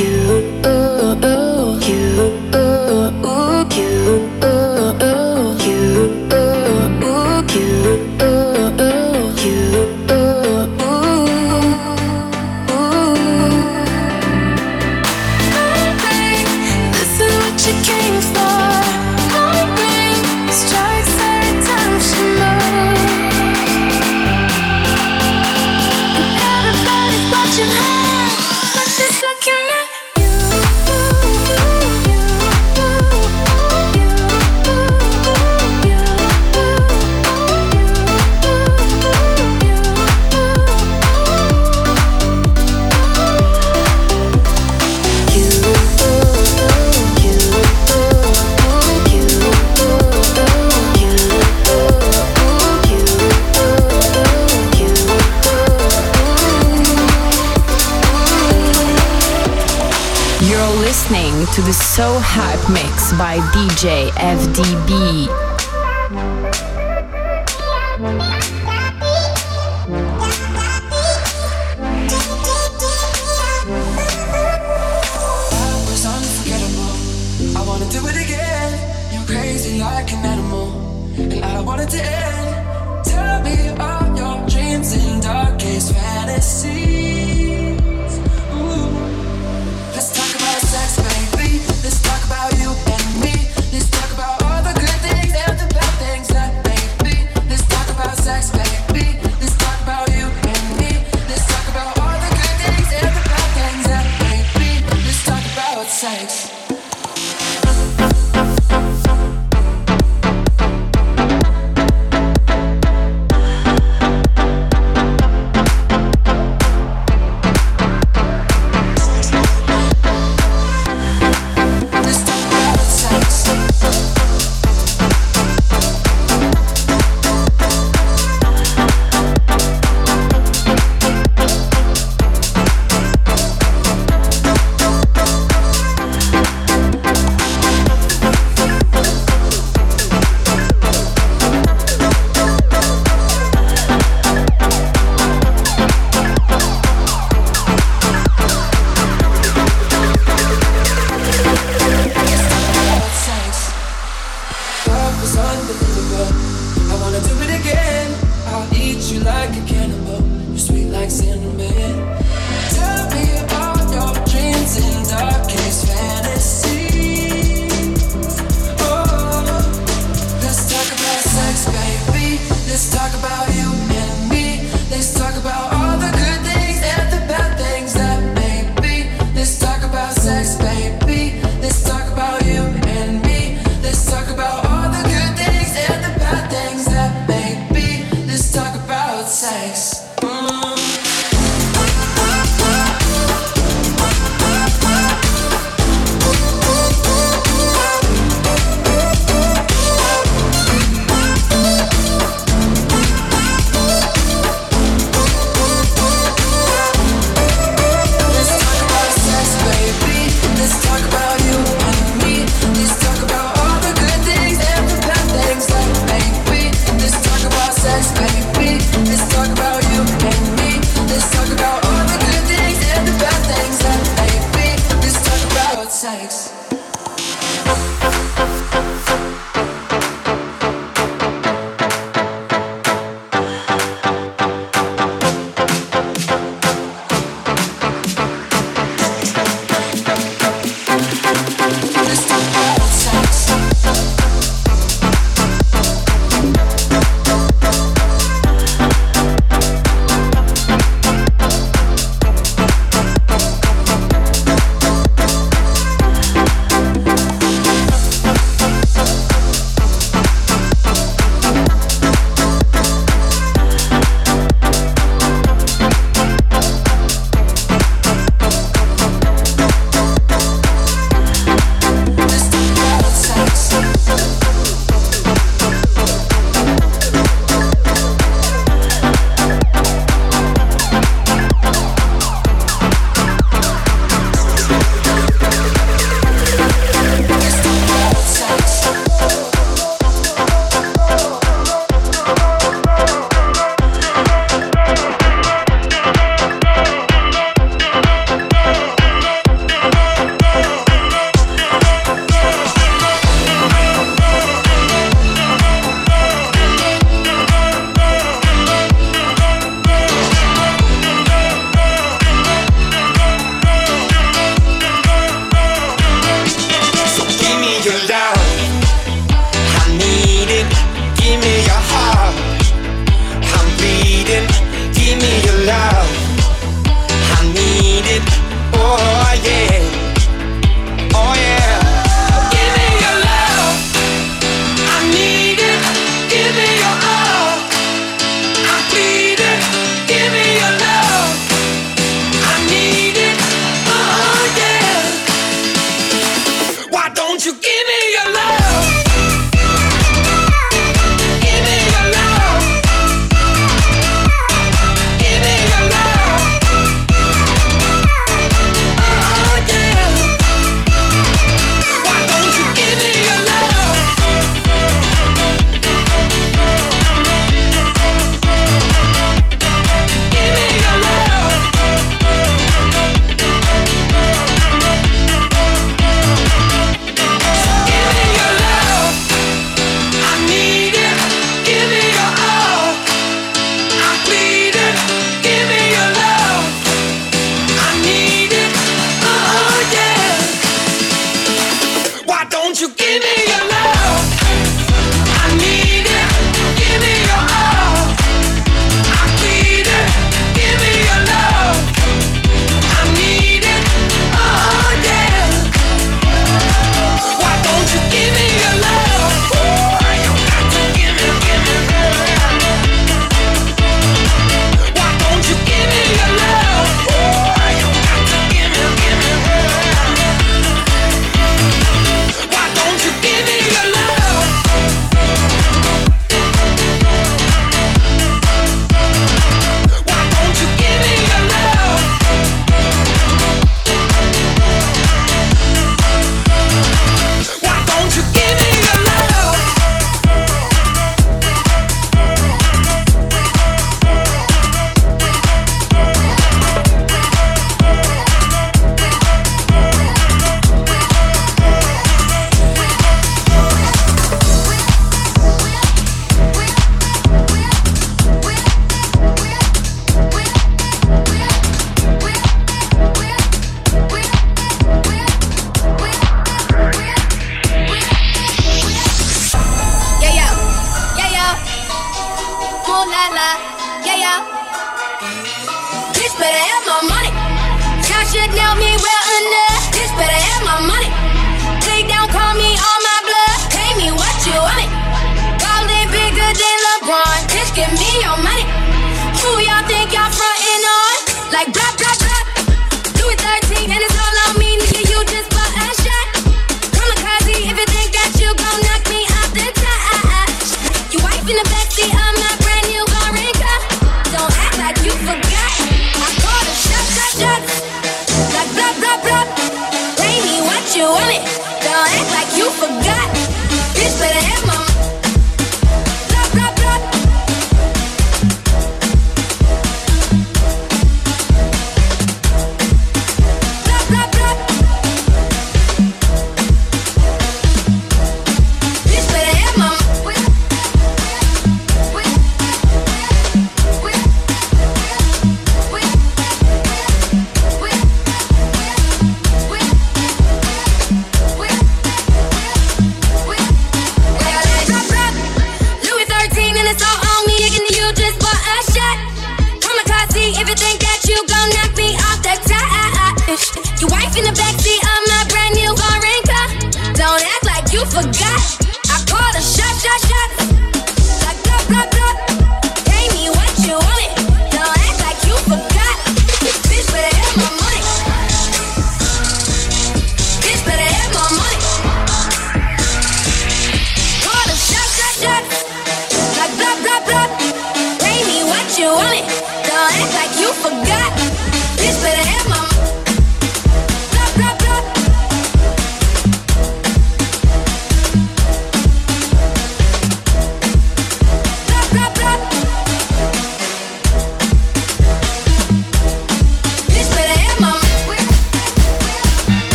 you. by DJ FD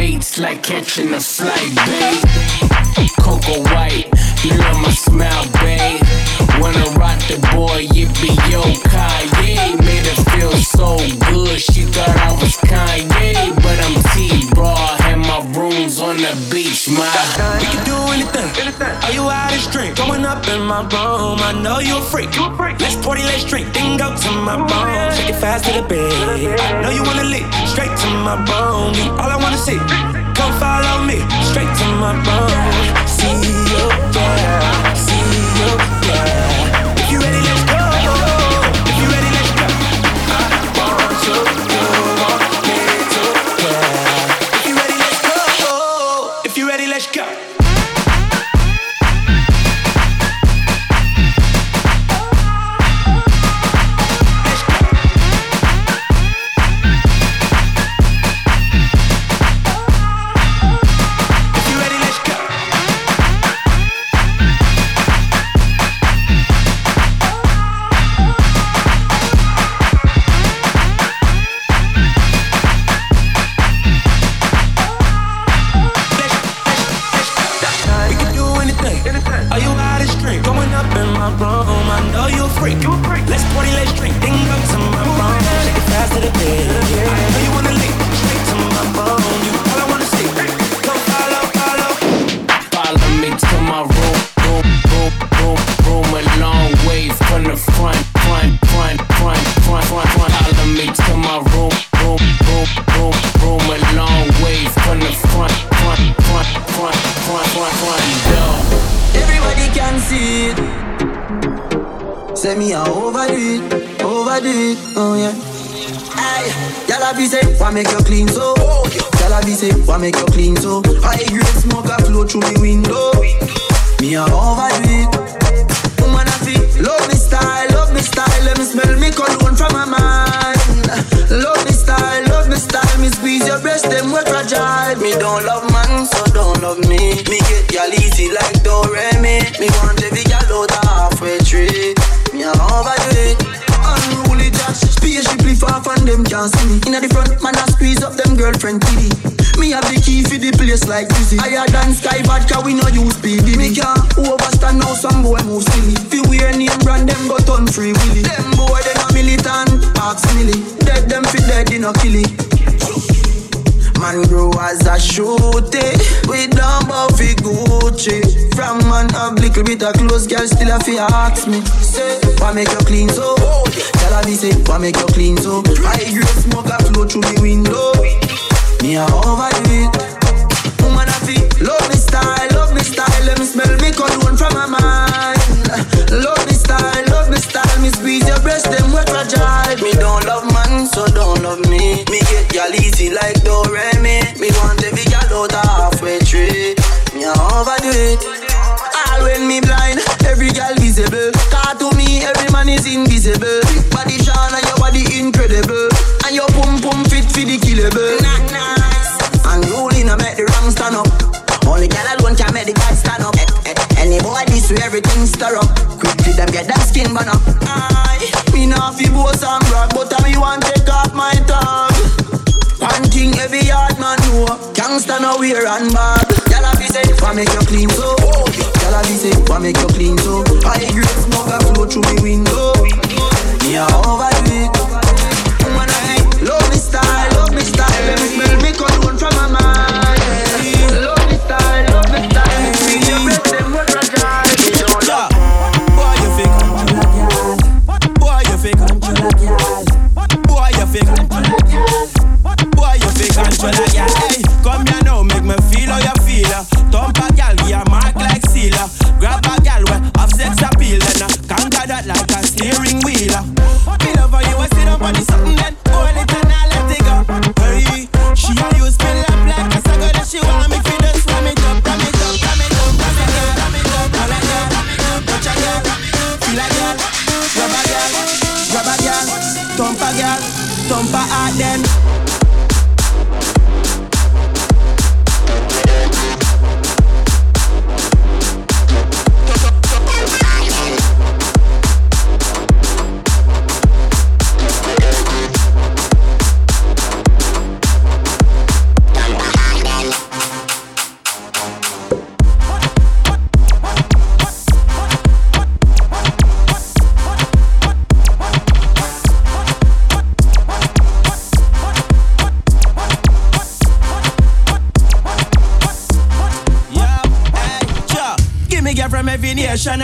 five like catching a slight babe. Coco White, you love my smile, babe. Wanna rock the boy, yippee yo, Kanye. Made her feel so good, she thought I was Kanye, the beach, my. We can do anything. anything. Are you out of drink? Going up in my room. I know you a freak. Let's party, let's drink. Then go to my room. Shake it fast to the bed. I know you wanna lick. Straight to my. You all I wanna see. Come follow me. Straight to my room. See see it. Say me a overdo it, overdo it, oh yeah. Aye, y'all be say, why make you clean so? Y'all be say, why make you clean so? High grade smoke a flow through the window. Me a overdo it. Woman I feel, love me style, love me style. Let me smell me cologne from my mind. Love me style, me style, me squeeze your breast, them we fragile. Me don't love man, so don't love me. Me get y'all easy like Doremi. Me want every girl out halfway tree. Me a overdo it. Unruly dash, spaceship far from them can't see me. Inna the front, man I squeeze up them girlfriend titty. Me have the key for the place like Dizzy. Higher than Sky Vodka, we no use PD. Me can't overstand now, some boy move silly. Fi wear name brand, them go turn free willy. Them boy, they not militant, ask milly. Dead them fit dead, they no killy. Man grow as a shooty We don't fi Gucci From man have little bit of clothes Girl still a fi ask me Say, why make you clean so? Tell her me say, why make you clean so? I grade smoke a flow through me window Me a overdo it Woman a fi love me style, love me style Let me smell me cologne from my mind Love me style, love me style Me squeeze your breast, them wet fragile Me don't love man, so don't love me Me get y'all easy like Dorami. Me want every girl outta halfway tree. Me a overdo it. All when me blind, every girl visible. Man is invisible. Big body Sean and your body incredible. And your pum pum fit for the killable. Nice. And rolling, I make the wrong stand up. Only girl alone can make the God stand up. Eh, eh. Any boy this way, everything stir up. Quick to them get that skin burn up. Aye. Me not fi boast and brag, but I me want take off my tag. One thing every yard man know, gangsta no wear and bag. Gyal a be say, why make you clean so? Gyal a be say, why make you clean so? I grade smoke a flow through me window. Me a overdo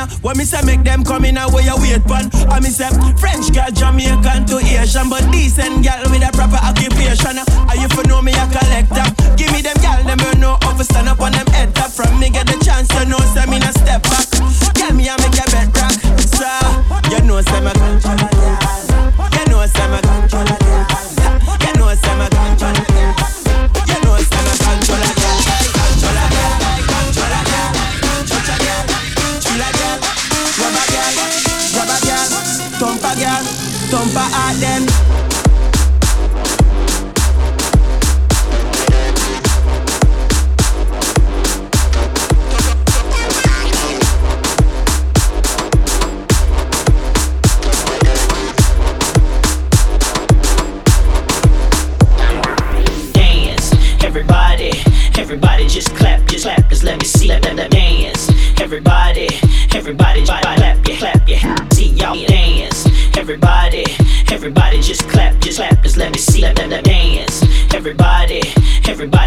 uh. When me say make them come in, uh, where you wait pon. I me say French girl, Jamaican to Asian, but decent girl with a proper occupation. Are you for know me a collector? Give me them girl, them you know how to stand up on them head top. From me get the chance, you know say me no step back. Girl me I make a bed rock, so you know say me control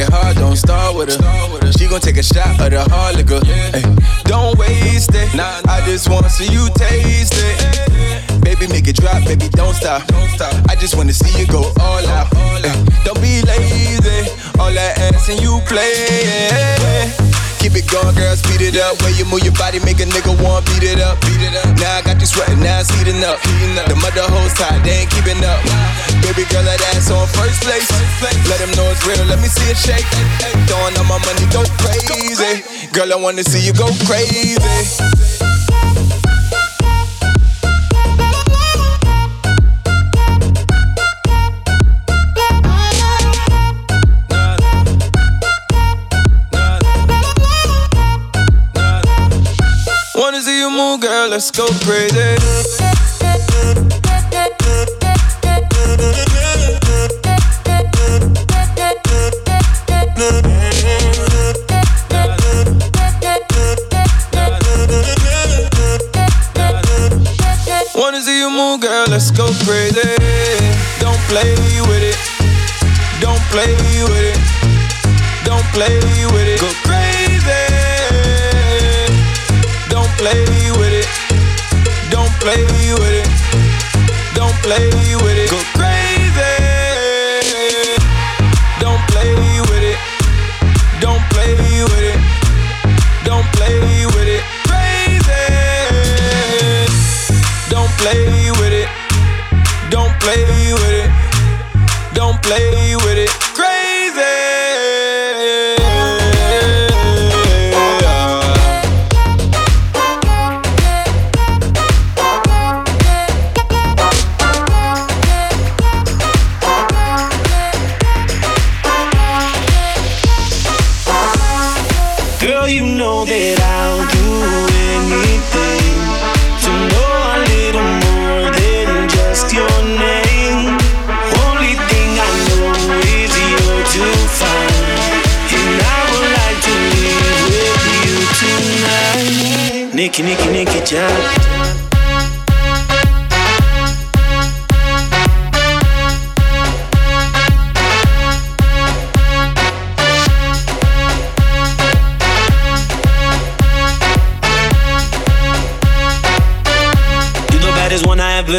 get hard, don't start with her. She gon' take a shot of the hard liquor. Ay, don't waste it. Nah, I just wanna see you taste it. Baby, make it drop, baby, don't stop. I just wanna see you go all out. Ay, don't be lazy. All that ass and you play. Keep it going, girl, speed it up. Way you move your body, make a nigga want beat it up. Beat it up. Now I got you sweating, now it's heating up. Heating up. The mother hoes tight, they ain't keeping up. Baby girl, that ass on first place. Let them know it's real, let me see it shake. Throwing all my money, go crazy. Girl, I wanna see you go crazy. Move, girl, let's go crazy. Wanna see you move, girl, let's go crazy. Don't play with it. Don't play with it. Don't play with it. Go crazy. Play with it. Don't play with it. Go crazy. Don't play with it. Don't play with it. Don't play with it. Crazy. Don't play with it. Don't play with it. Don't play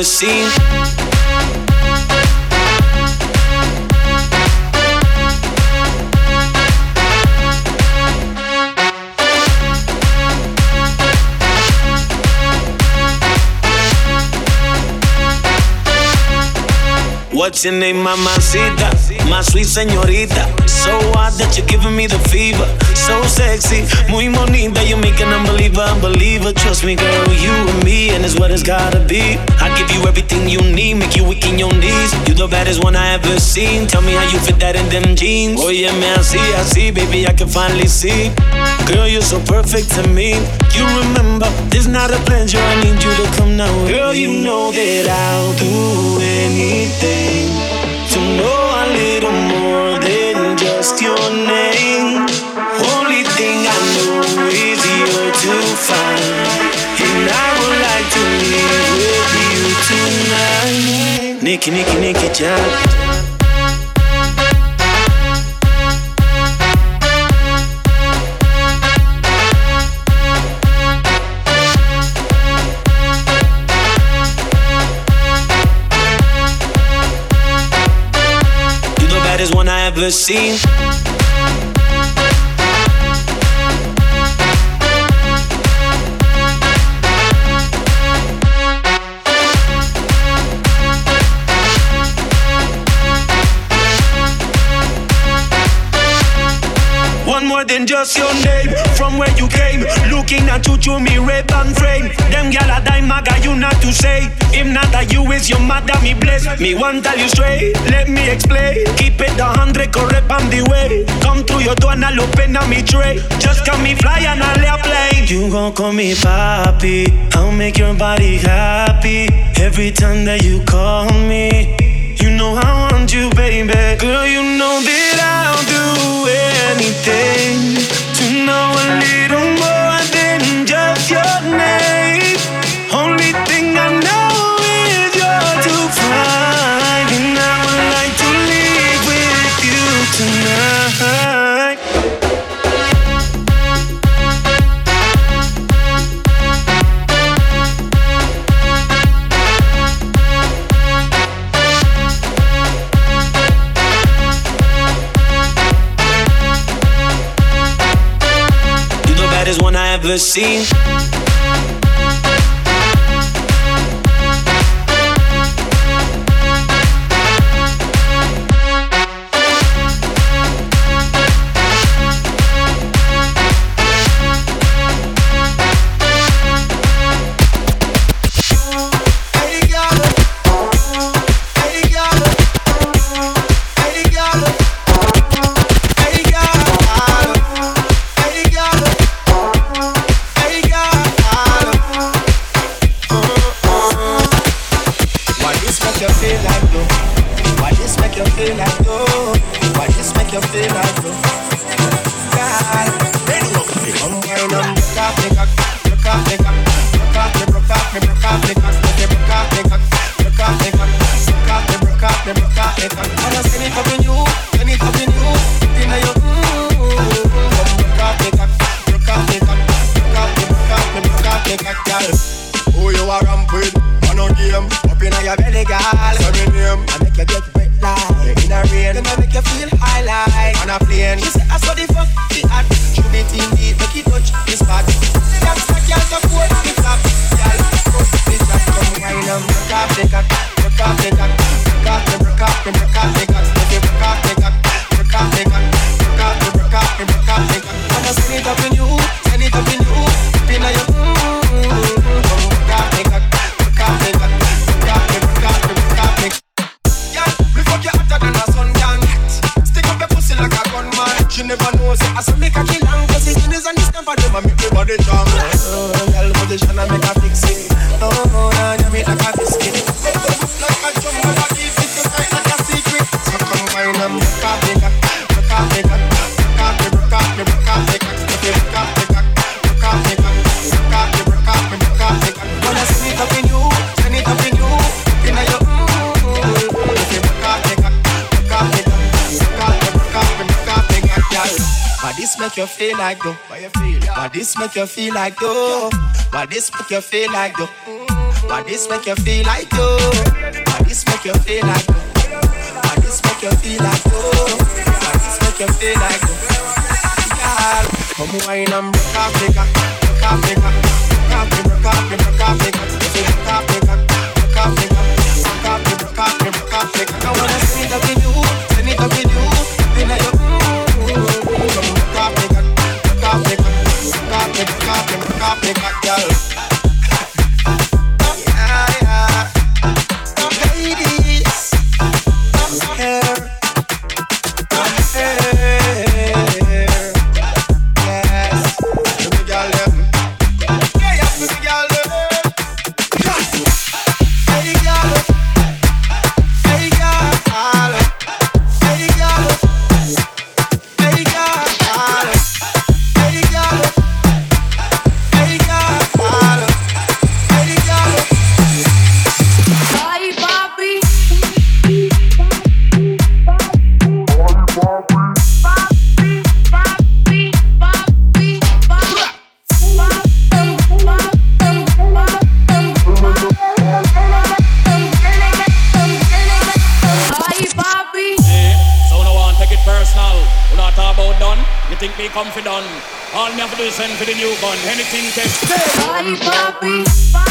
ever seen. What's your name, mamacita? My sweet señorita. So hot that you're giving me the fever. So sexy, muy bonita. You make an unbeliever, unbeliever. Trust me, girl, you and me, and it's what it's gotta be. I give you everything you need, make you weak in your knees. You the baddest one I ever seen. Tell me how you fit that in them jeans. Oh yeah, man, I see, I see, baby, I can finally see. Girl, you're so perfect to me. You remember, this not a pleasure. I need you to come now. Girl, you know that I'll do anything to know your name. Only thing I know is you're too fine, and I would like to live with you tonight. Nicky, Nicky, Nicky, Jack. Baddest one I ever seen. One more than just your name. From where you came, looking at you through me red band frame. Them gyal a dime maga, you not to say. If not that you is your mother, me bless. Me want tell you straight, let me explain. Keep it a hundred correct on the way. Come through your door and I'll open up me tray. Just come me fly and I'll plane. You gon' call me papi, I'll make your body happy. Every time that you call me. You know I want you, baby. Girl, you know that I'll do anything to know a little more than just your name. Ever seen. feel like though? Why you feel? Yeah. Why this make you feel like though? Why this make you feel like though? Why this make you feel like though? Why this make you feel like though? Why this make you feel like though? Why this make you feel like though? Come wine and break up the break up the break up the break up the break off the break off the break off the break off the. I wanna see it up with you, send it up with you. off pick my girl. come. All me have to do is send for the new newborn. Anything can stay.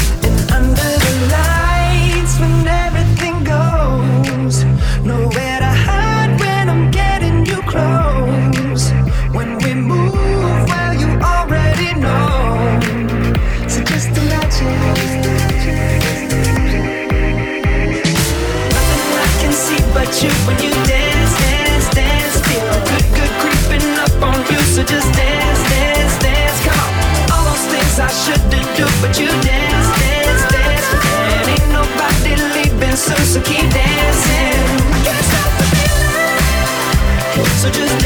So just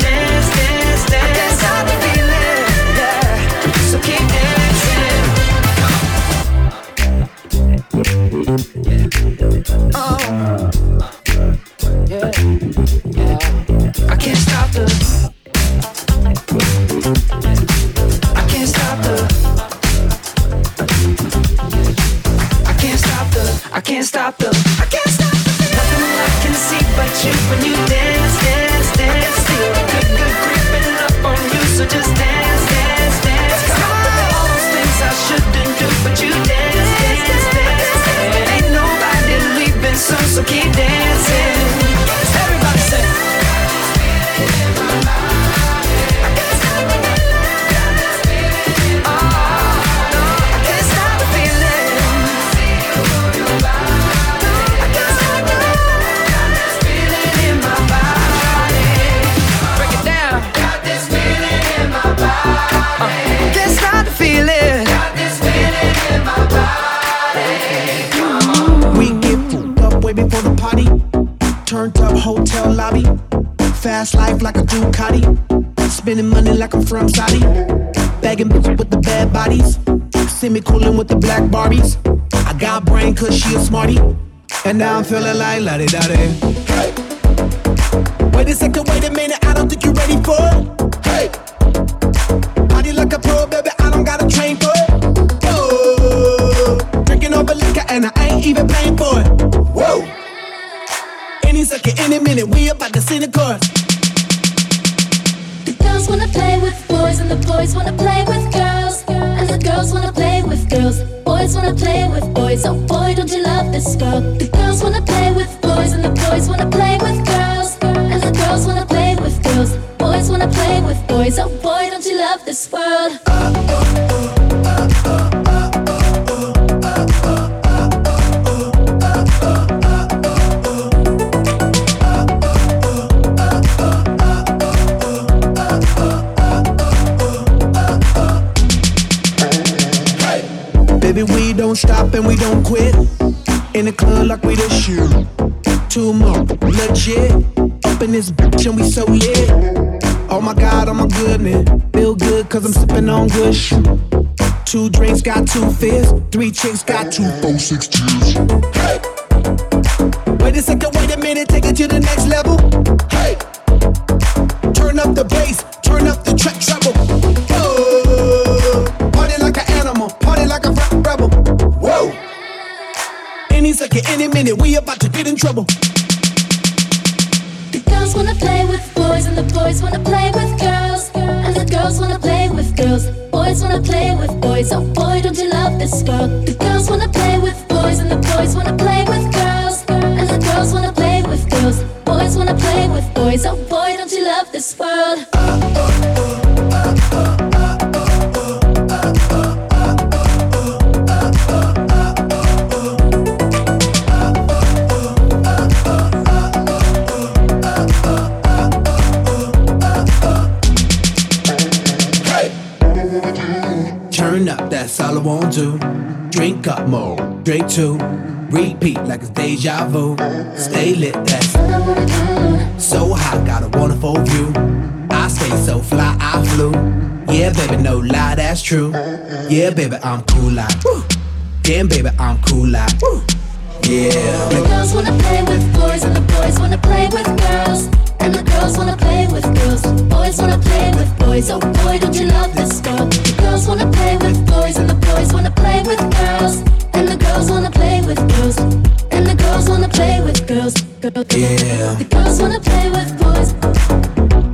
dance. Coolin' with the black Barbies. I got brain cause she a smarty. And now I'm feeling like la di da Hey. Wait a second, wait a minute, I don't think you're ready for it. Hey. Party like a pro, baby, I don't gotta train for it. Oh. Drinking over liquor and I ain't even paying for it. Whoa. Any second, any minute, we about to see the chorus. Don't stop and we don't quit. In the club like we the shit. Two more, legit. Up in this bitch and we so lit. Oh my god, oh my goodness. Feel good cause I'm sipping on good shit. Two drinks got two fists. Three chicks got two, four, six cheers. Hey! Wait a second, wait a minute, take it to the next level. Hey! Turn up the bass, turn up the track minute, we about to get in trouble. The girls wanna play with boys and the boys wanna play with girls. And the girls wanna play with girls. Boys wanna play with boys. Oh boy, don't you love this world? The girls wanna play with boys and the boys wanna play with girls. Two. Repeat like it's deja vu. Stay lit, that's so hot, got a wonderful view. I stay so fly, I flew. Yeah, baby, no lie, that's true. Yeah, baby, I'm cool like. Damn, baby, I'm cool like. Woo. Yeah. The girls wanna play with boys and the boys wanna play with girls. And the girls wanna play with girls. Boys wanna play with boys. Oh boy, don't you love this girl? The girls wanna play with boys and the boys wanna play with girls. And the girls wanna play with girls. And the girls wanna play with girls. Girl- Yeah. The girls wanna play with boys.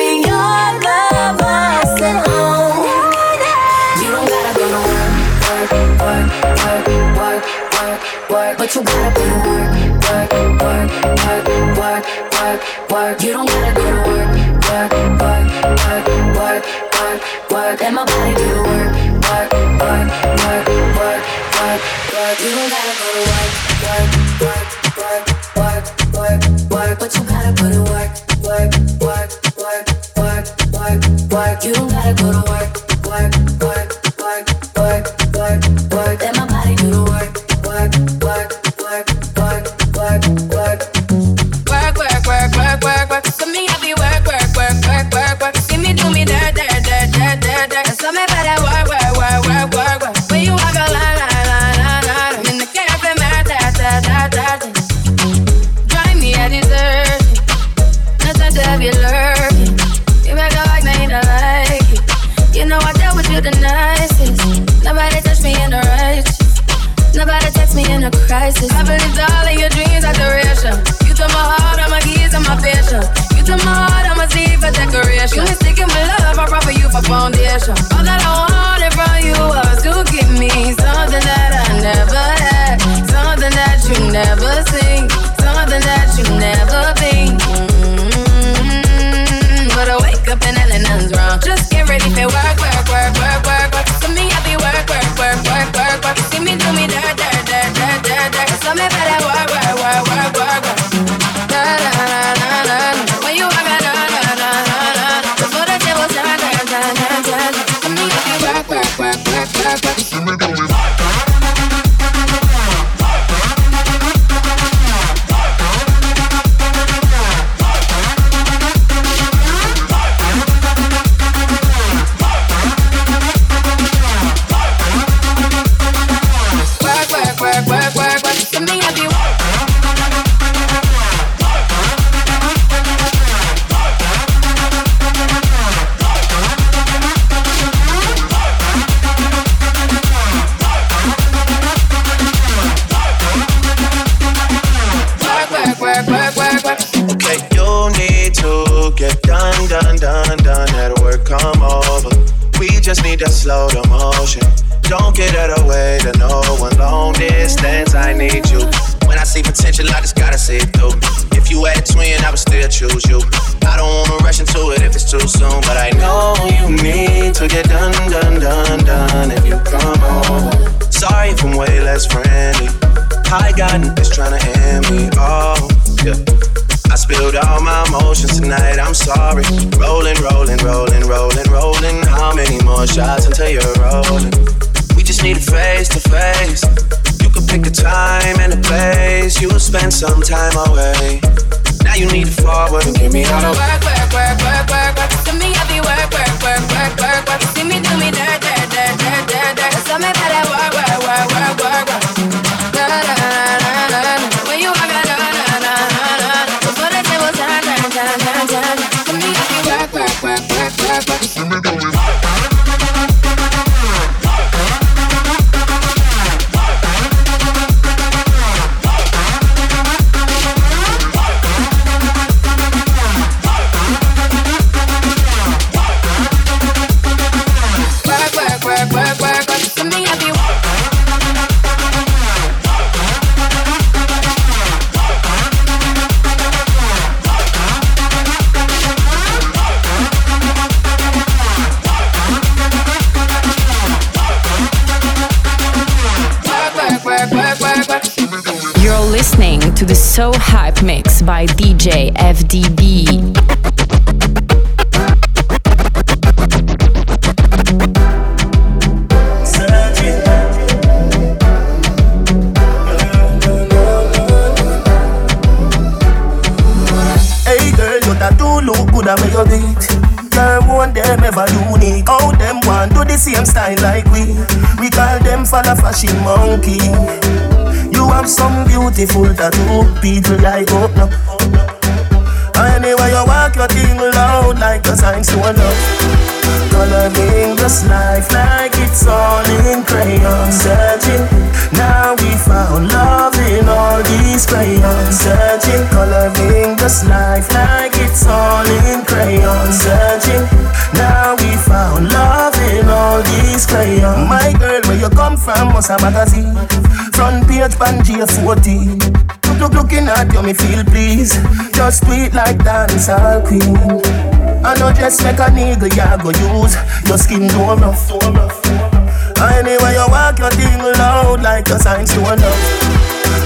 work, but you gotta put in work, work, work, work, work, work, work. You don't gotta go to work, work, work, work, work, work, work. Let my body do the work, work, work, work, work, work, work. You don't gotta go to work, work, work, work, work, work, work, but you gotta put in work, work, work, work, work, work, work. You don't gotta go to work, work, work. options. I all of your dreams. You took my heart, all my my. You took my heart, all my. You mistaken my love, I you foundation. People like up now. Anyway, you walk your thing loud like a sign to love. Coloring this life like it's all in crayon Searching, now we found love in all these crayons Searching, coloring this life like it's all in crayon Searching, now we found love in all these crayons. My girl, where you come from, must a magazine. Front page, Pangea 14 Look, look, looking at you, me feel please Just sweet like dancehall queen. I know just make a nigga ya go use. Your skin no rough, so rough. Anyway you walk your thing loud like a sign to love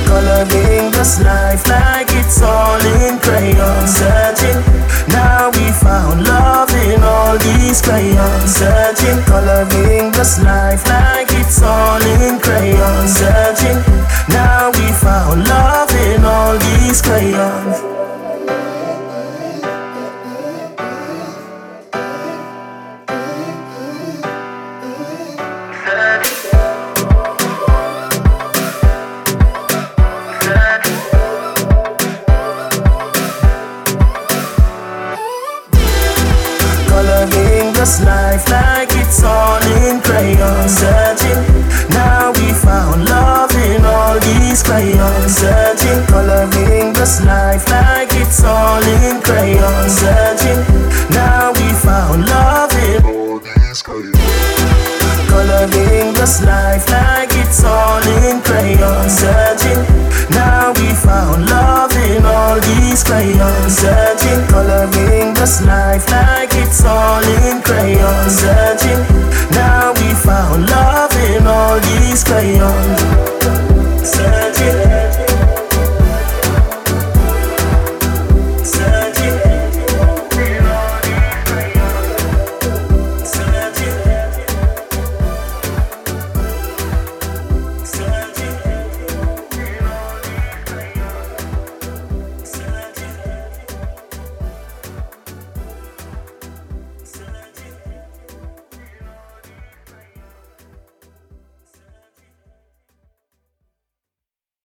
Coloring this life like it's all in crayon Searching, now we found love in all these crayons Searching, coloring this life life like it's all in crayon searching. Now we found love in all these crayons, searching, coloring this life like it's all in crayon searching. Now we found love in all these crayons.